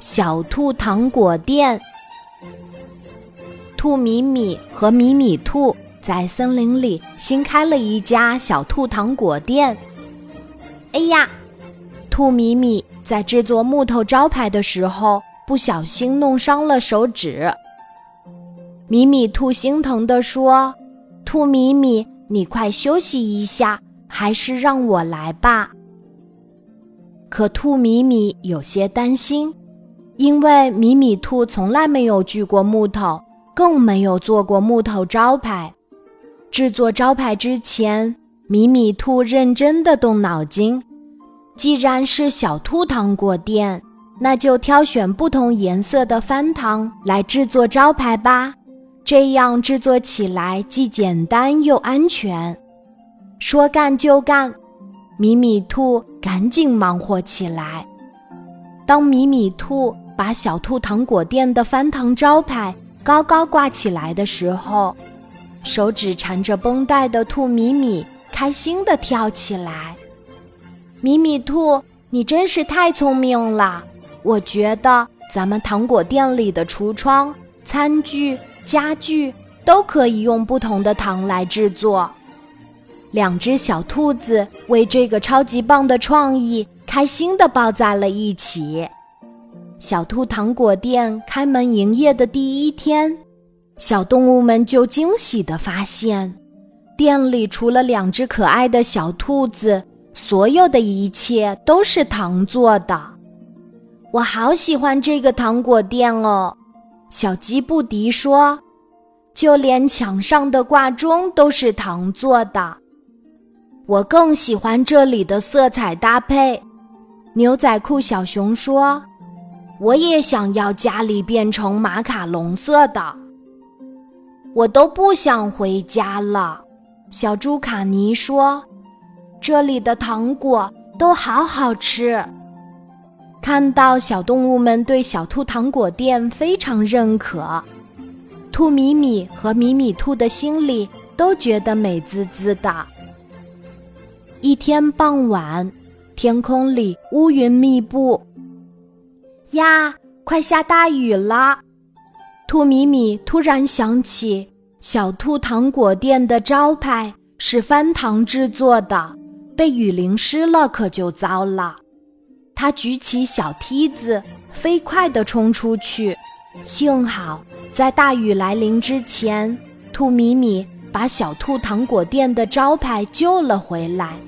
小兔糖果店。兔米米和米米兔在森林里新开了一家小兔糖果店。哎呀，兔米米在制作木头招牌的时候不小心弄伤了手指。米米兔心疼地说：“兔米米，你快休息一下，还是让我来吧。”可兔米米有些担心，因为米米兔从来没有锯过木头，更没有做过木头招牌。制作招牌之前，米米兔认真的动脑筋。既然是小兔糖果店，那就挑选不同颜色的翻糖来制作招牌吧。这样制作起来既简单又安全。说干就干，米米兔赶紧忙活起来。当米米兔把小兔糖果店的翻糖招牌高高挂起来的时候，手指缠着绷带的兔米米开心地跳起来。米米兔，你真是太聪明了！我觉得咱们糖果店里的橱窗、餐具。家具都可以用不同的糖来制作。两只小兔子为这个超级棒的创意开心地抱在了一起。小兔糖果店开门营业的第一天，小动物们就惊喜地发现，店里除了两只可爱的小兔子，所有的一切都是糖做的。我好喜欢这个糖果店哦！小鸡布迪说：“就连墙上的挂钟都是糖做的。”我更喜欢这里的色彩搭配。牛仔裤小熊说：“我也想要家里变成马卡龙色的。”我都不想回家了。小猪卡尼说：“这里的糖果都好好吃。”看到小动物们对小兔糖果店非常认可，兔米米和米米兔的心里都觉得美滋滋的。一天傍晚，天空里乌云密布，呀，快下大雨了！兔米米突然想起，小兔糖果店的招牌是翻糖制作的，被雨淋湿了可就糟了。他举起小梯子，飞快地冲出去。幸好在大雨来临之前，兔米米把小兔糖果店的招牌救了回来。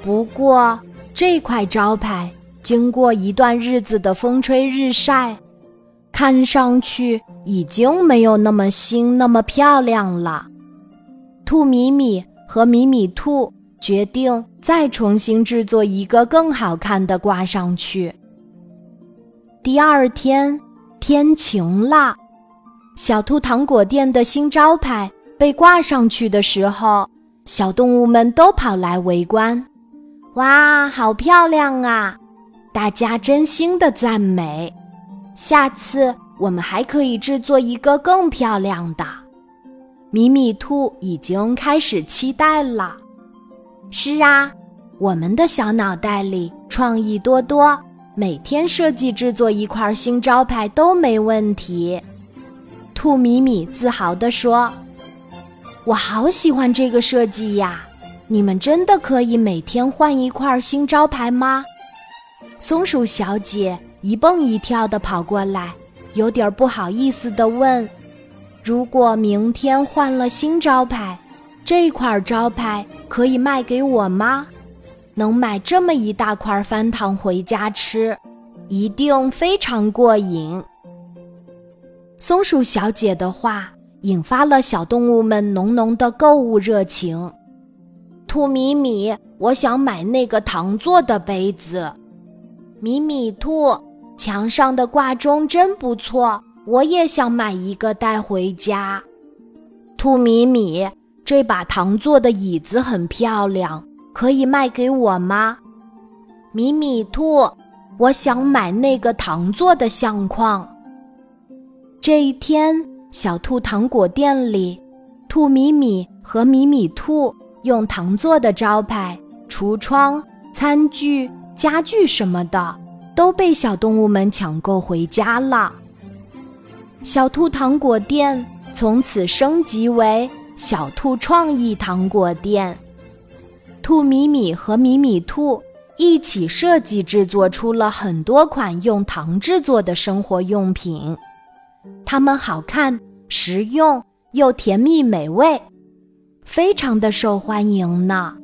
不过，这块招牌经过一段日子的风吹日晒，看上去已经没有那么新、那么漂亮了。兔米米和米米兔。决定再重新制作一个更好看的挂上去。第二天天晴了，小兔糖果店的新招牌被挂上去的时候，小动物们都跑来围观。哇，好漂亮啊！大家真心的赞美。下次我们还可以制作一个更漂亮的。米米兔已经开始期待了。是啊，我们的小脑袋里创意多多，每天设计制作一块新招牌都没问题。兔米米自豪地说：“我好喜欢这个设计呀！你们真的可以每天换一块新招牌吗？”松鼠小姐一蹦一跳地跑过来，有点不好意思地问：“如果明天换了新招牌，这块招牌？”可以卖给我吗？能买这么一大块翻糖回家吃，一定非常过瘾。松鼠小姐的话引发了小动物们浓浓的购物热情。兔米米，我想买那个糖做的杯子。米米兔，墙上的挂钟真不错，我也想买一个带回家。兔米米。这把糖做的椅子很漂亮，可以卖给我吗？米米兔，我想买那个糖做的相框。这一天，小兔糖果店里，兔米米和米米兔用糖做的招牌、橱窗、餐具、家具什么的，都被小动物们抢购回家了。小兔糖果店从此升级为小兔创意糖果店。兔米米和米米兔一起设计制作出了很多款用糖制作的生活用品，它们好看、实用又甜蜜美味，非常的受欢迎呢。